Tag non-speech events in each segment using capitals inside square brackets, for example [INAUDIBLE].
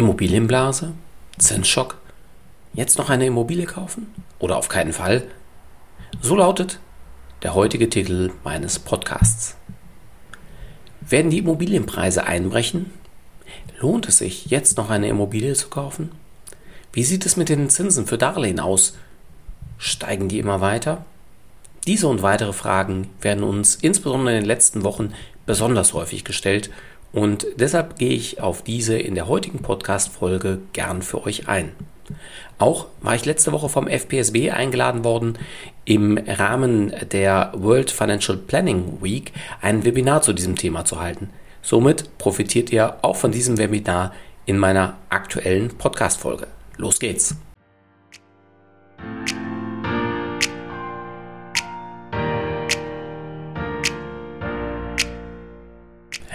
Immobilienblase? Zinsschock? Jetzt noch eine Immobilie kaufen? Oder auf keinen Fall? So lautet der heutige Titel meines Podcasts. Werden die Immobilienpreise einbrechen? Lohnt es sich, jetzt noch eine Immobilie zu kaufen? Wie sieht es mit den Zinsen für Darlehen aus? Steigen die immer weiter? Diese und weitere Fragen werden uns insbesondere in den letzten Wochen besonders häufig gestellt und deshalb gehe ich auf diese in der heutigen Podcast-Folge gern für euch ein. Auch war ich letzte Woche vom FPSB eingeladen worden, im Rahmen der World Financial Planning Week ein Webinar zu diesem Thema zu halten. Somit profitiert ihr auch von diesem Webinar in meiner aktuellen Podcast-Folge. Los geht's!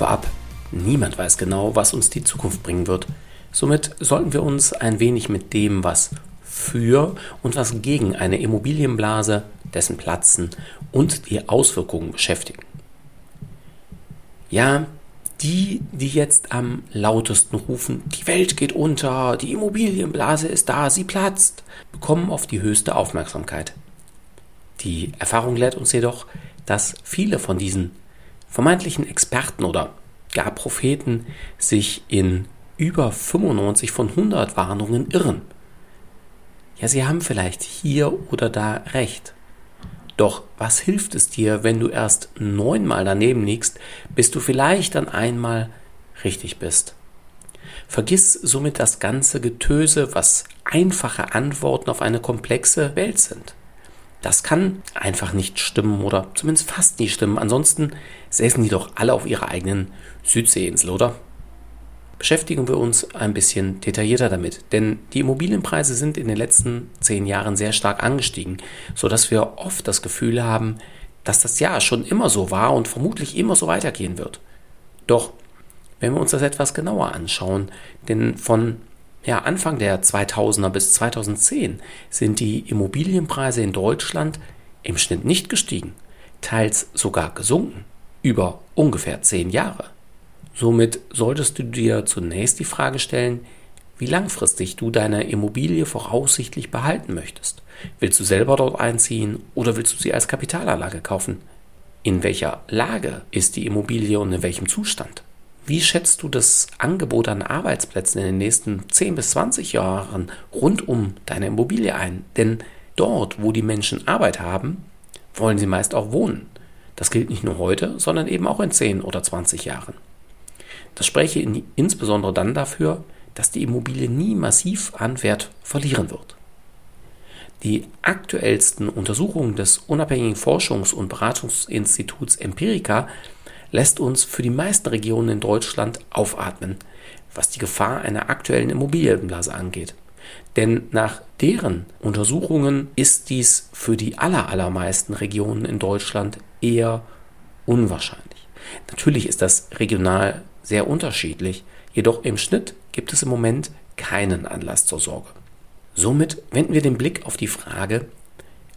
Vorab, niemand weiß genau, was uns die Zukunft bringen wird. Somit sollten wir uns ein wenig mit dem, was für und was gegen eine Immobilienblase, dessen Platzen und die Auswirkungen beschäftigen. Ja, die, die jetzt am lautesten rufen, die Welt geht unter, die Immobilienblase ist da, sie platzt, bekommen oft die höchste Aufmerksamkeit. Die Erfahrung lehrt uns jedoch, dass viele von diesen vermeintlichen Experten oder gar Propheten sich in über 95 von 100 Warnungen irren. Ja, sie haben vielleicht hier oder da recht. Doch was hilft es dir, wenn du erst neunmal daneben liegst, bis du vielleicht dann einmal richtig bist? Vergiss somit das ganze Getöse, was einfache Antworten auf eine komplexe Welt sind. Das kann einfach nicht stimmen oder zumindest fast nie stimmen. Ansonsten säßen die doch alle auf ihrer eigenen Südseeinsel, oder? Beschäftigen wir uns ein bisschen detaillierter damit, denn die Immobilienpreise sind in den letzten zehn Jahren sehr stark angestiegen, sodass wir oft das Gefühl haben, dass das ja schon immer so war und vermutlich immer so weitergehen wird. Doch, wenn wir uns das etwas genauer anschauen, denn von ja, Anfang der 2000er bis 2010 sind die Immobilienpreise in Deutschland im Schnitt nicht gestiegen, teils sogar gesunken, über ungefähr zehn Jahre. Somit solltest du dir zunächst die Frage stellen, wie langfristig du deine Immobilie voraussichtlich behalten möchtest. Willst du selber dort einziehen oder willst du sie als Kapitalanlage kaufen? In welcher Lage ist die Immobilie und in welchem Zustand? Wie schätzt du das Angebot an Arbeitsplätzen in den nächsten 10 bis 20 Jahren rund um deine Immobilie ein? Denn dort, wo die Menschen Arbeit haben, wollen sie meist auch wohnen. Das gilt nicht nur heute, sondern eben auch in 10 oder 20 Jahren. Das spreche insbesondere dann dafür, dass die Immobilie nie massiv an Wert verlieren wird. Die aktuellsten Untersuchungen des unabhängigen Forschungs- und Beratungsinstituts Empirica lässt uns für die meisten Regionen in Deutschland aufatmen, was die Gefahr einer aktuellen Immobilienblase angeht. Denn nach deren Untersuchungen ist dies für die allermeisten Regionen in Deutschland eher unwahrscheinlich. Natürlich ist das regional sehr unterschiedlich, jedoch im Schnitt gibt es im Moment keinen Anlass zur Sorge. Somit wenden wir den Blick auf die Frage,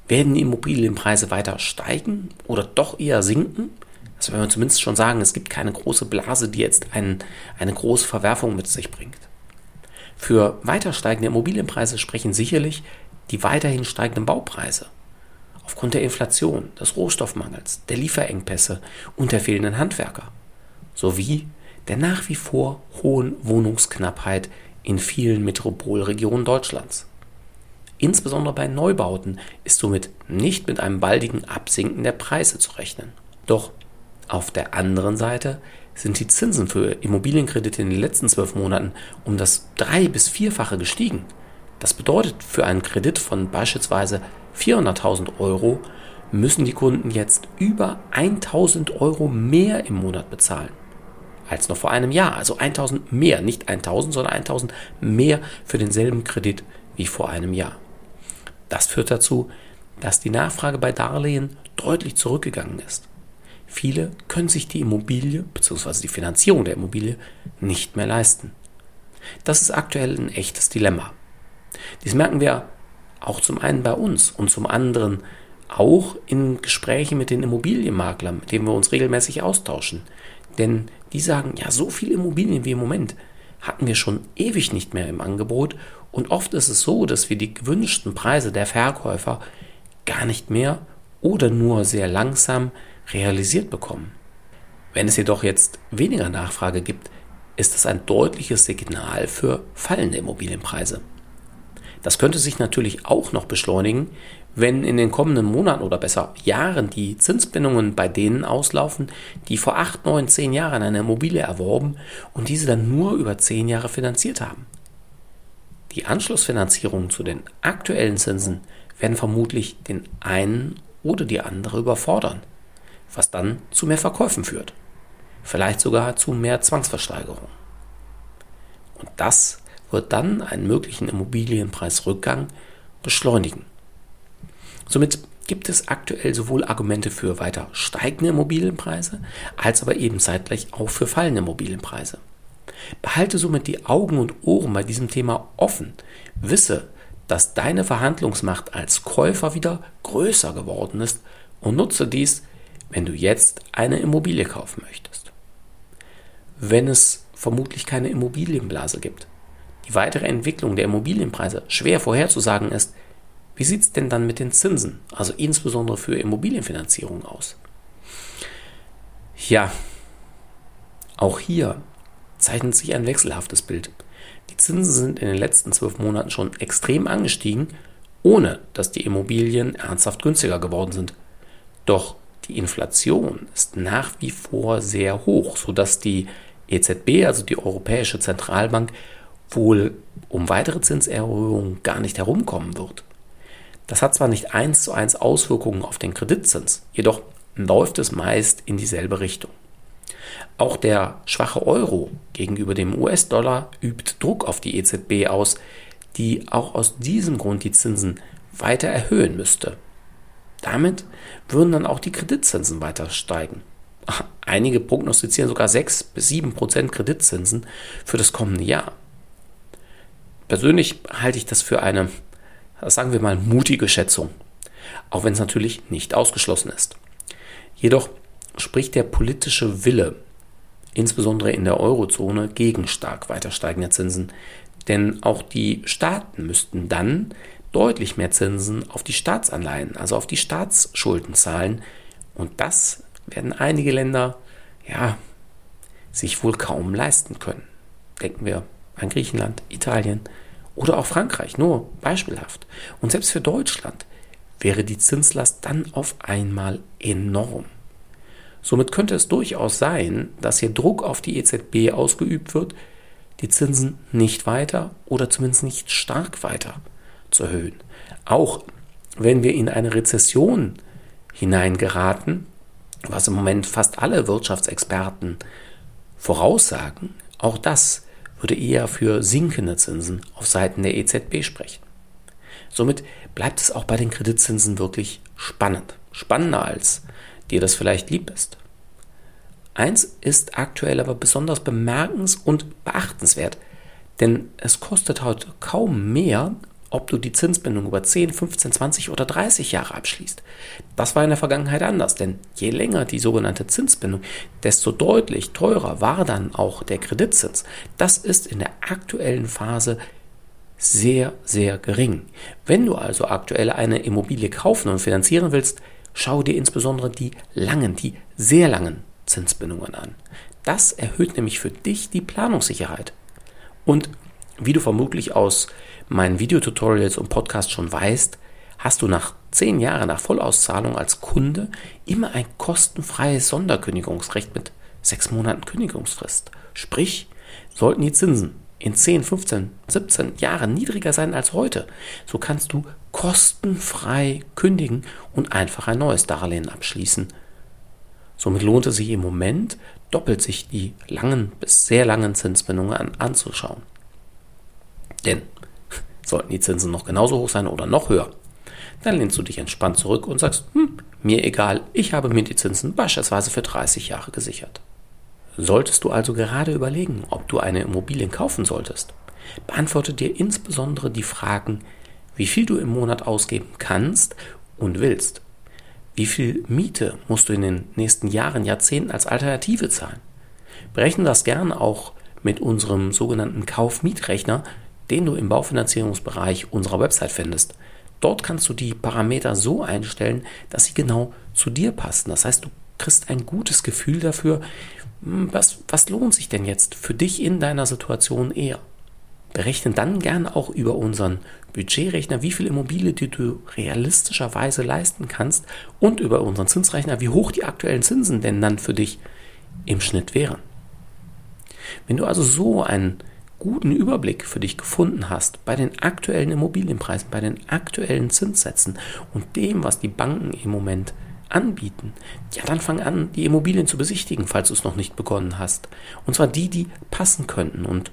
werden die Immobilienpreise weiter steigen oder doch eher sinken? Wenn wir zumindest schon sagen, es gibt keine große Blase, die jetzt ein, eine große Verwerfung mit sich bringt. Für weiter steigende Immobilienpreise sprechen sicherlich die weiterhin steigenden Baupreise. Aufgrund der Inflation, des Rohstoffmangels, der Lieferengpässe und der fehlenden Handwerker. Sowie der nach wie vor hohen Wohnungsknappheit in vielen Metropolregionen Deutschlands. Insbesondere bei Neubauten ist somit nicht mit einem baldigen Absinken der Preise zu rechnen. Doch auf der anderen Seite sind die Zinsen für Immobilienkredite in den letzten zwölf Monaten um das drei- bis vierfache gestiegen. Das bedeutet, für einen Kredit von beispielsweise 400.000 Euro müssen die Kunden jetzt über 1.000 Euro mehr im Monat bezahlen. als noch vor einem Jahr. Also 1000 mehr, nicht 1000, sondern 1000 mehr für denselben Kredit wie vor einem Jahr. Das führt dazu, dass die Nachfrage bei Darlehen deutlich zurückgegangen ist. Viele können sich die Immobilie bzw. die Finanzierung der Immobilie nicht mehr leisten. Das ist aktuell ein echtes Dilemma. Dies merken wir auch zum einen bei uns und zum anderen auch in Gesprächen mit den Immobilienmaklern, mit denen wir uns regelmäßig austauschen. Denn die sagen, ja, so viele Immobilien wie im Moment hatten wir schon ewig nicht mehr im Angebot und oft ist es so, dass wir die gewünschten Preise der Verkäufer gar nicht mehr oder nur sehr langsam realisiert bekommen. Wenn es jedoch jetzt weniger Nachfrage gibt, ist das ein deutliches Signal für fallende Immobilienpreise. Das könnte sich natürlich auch noch beschleunigen, wenn in den kommenden Monaten oder besser Jahren die Zinsbindungen bei denen auslaufen, die vor 8, 9, 10 Jahren eine Immobilie erworben und diese dann nur über 10 Jahre finanziert haben. Die Anschlussfinanzierungen zu den aktuellen Zinsen werden vermutlich den einen oder die andere überfordern, was dann zu mehr Verkäufen führt. Vielleicht sogar zu mehr Zwangsversteigerung. Und das wird dann einen möglichen Immobilienpreisrückgang beschleunigen. Somit gibt es aktuell sowohl Argumente für weiter steigende Immobilienpreise, als aber eben zeitgleich auch für fallende Immobilienpreise. Behalte somit die Augen und Ohren bei diesem Thema offen. Wisse, dass deine Verhandlungsmacht als Käufer wieder größer geworden ist und nutze dies, wenn du jetzt eine Immobilie kaufen möchtest. Wenn es vermutlich keine Immobilienblase gibt, die weitere Entwicklung der Immobilienpreise schwer vorherzusagen ist, wie sieht es denn dann mit den Zinsen, also insbesondere für Immobilienfinanzierung aus? Ja, auch hier zeichnet sich ein wechselhaftes Bild. Die Zinsen sind in den letzten zwölf Monaten schon extrem angestiegen, ohne dass die Immobilien ernsthaft günstiger geworden sind. Doch die Inflation ist nach wie vor sehr hoch, sodass die EZB, also die Europäische Zentralbank, wohl um weitere Zinserhöhungen gar nicht herumkommen wird. Das hat zwar nicht eins zu eins Auswirkungen auf den Kreditzins, jedoch läuft es meist in dieselbe Richtung. Auch der schwache Euro gegenüber dem US-Dollar übt Druck auf die EZB aus, die auch aus diesem Grund die Zinsen weiter erhöhen müsste. Damit würden dann auch die Kreditzinsen weiter steigen. [LAUGHS] Einige prognostizieren sogar 6 bis 7 Prozent Kreditzinsen für das kommende Jahr. Persönlich halte ich das für eine sagen wir mal, mutige Schätzung, auch wenn es natürlich nicht ausgeschlossen ist. Jedoch spricht der politische Wille, insbesondere in der Eurozone, gegen stark weiter steigende Zinsen, denn auch die Staaten müssten dann deutlich mehr Zinsen auf die Staatsanleihen, also auf die Staatsschulden zahlen, und das werden einige Länder ja sich wohl kaum leisten können. Denken wir an Griechenland, Italien, oder auch Frankreich, nur beispielhaft. Und selbst für Deutschland wäre die Zinslast dann auf einmal enorm. Somit könnte es durchaus sein, dass hier Druck auf die EZB ausgeübt wird, die Zinsen nicht weiter oder zumindest nicht stark weiter zu erhöhen. Auch wenn wir in eine Rezession hineingeraten, was im Moment fast alle Wirtschaftsexperten voraussagen, auch das würde eher für sinkende Zinsen auf Seiten der EZB sprechen. Somit bleibt es auch bei den Kreditzinsen wirklich spannend. Spannender als dir das vielleicht lieb ist. Eins ist aktuell aber besonders bemerkens- und beachtenswert, denn es kostet heute kaum mehr, ob du die Zinsbindung über 10, 15, 20 oder 30 Jahre abschließt. Das war in der Vergangenheit anders, denn je länger die sogenannte Zinsbindung, desto deutlich teurer war dann auch der Kreditzins. Das ist in der aktuellen Phase sehr, sehr gering. Wenn du also aktuell eine Immobilie kaufen und finanzieren willst, schau dir insbesondere die langen, die sehr langen Zinsbindungen an. Das erhöht nämlich für dich die Planungssicherheit. Und wie du vermutlich aus meinen Videotutorials und Podcasts schon weißt, hast du nach zehn Jahren nach Vollauszahlung als Kunde immer ein kostenfreies Sonderkündigungsrecht mit sechs Monaten Kündigungsfrist. Sprich, sollten die Zinsen in 10, 15, 17 Jahren niedriger sein als heute, so kannst du kostenfrei kündigen und einfach ein neues Darlehen abschließen. Somit lohnt es sich im Moment, doppelt sich die langen bis sehr langen Zinsbindungen an, anzuschauen. Denn sollten die Zinsen noch genauso hoch sein oder noch höher, dann lehnst du dich entspannt zurück und sagst, hm, mir egal, ich habe mir die Zinsen beispielsweise für 30 Jahre gesichert. Solltest du also gerade überlegen, ob du eine Immobilie kaufen solltest, beantworte dir insbesondere die Fragen, wie viel du im Monat ausgeben kannst und willst. Wie viel Miete musst du in den nächsten Jahren, Jahrzehnten als Alternative zahlen? Berechne das gern auch mit unserem sogenannten Kauf-Mietrechner, den du im Baufinanzierungsbereich unserer Website findest. Dort kannst du die Parameter so einstellen, dass sie genau zu dir passen. Das heißt, du kriegst ein gutes Gefühl dafür, hm, was, was lohnt sich denn jetzt für dich in deiner Situation eher. Berechne dann gern auch über unseren Budgetrechner, wie viel Immobilie die du realistischerweise leisten kannst und über unseren Zinsrechner, wie hoch die aktuellen Zinsen denn dann für dich im Schnitt wären. Wenn du also so einen guten Überblick für dich gefunden hast bei den aktuellen Immobilienpreisen, bei den aktuellen Zinssätzen und dem, was die Banken im Moment anbieten, ja, dann fang an, die Immobilien zu besichtigen, falls du es noch nicht begonnen hast. Und zwar die, die passen könnten und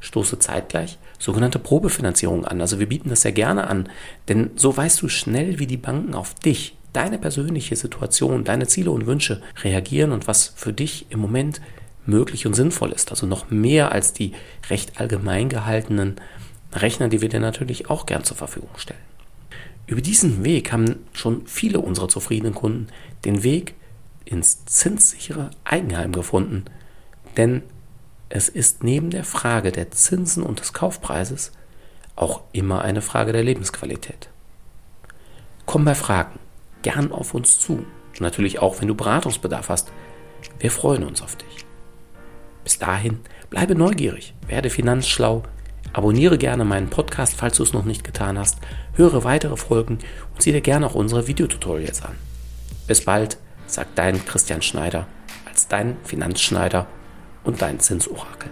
stoße zeitgleich sogenannte Probefinanzierung an. Also wir bieten das sehr gerne an, denn so weißt du schnell, wie die Banken auf dich, deine persönliche Situation, deine Ziele und Wünsche reagieren und was für dich im Moment möglich und sinnvoll ist. Also noch mehr als die recht allgemein gehaltenen Rechner, die wir dir natürlich auch gern zur Verfügung stellen. Über diesen Weg haben schon viele unserer zufriedenen Kunden den Weg ins zinssichere Eigenheim gefunden. Denn es ist neben der Frage der Zinsen und des Kaufpreises auch immer eine Frage der Lebensqualität. Komm bei Fragen gern auf uns zu. Natürlich auch, wenn du Beratungsbedarf hast. Wir freuen uns auf dich. Bis dahin, bleibe neugierig, werde finanzschlau, abonniere gerne meinen Podcast, falls du es noch nicht getan hast, höre weitere Folgen und sieh dir gerne auch unsere Videotutorials an. Bis bald, sagt dein Christian Schneider als dein Finanzschneider und dein Zinsorakel.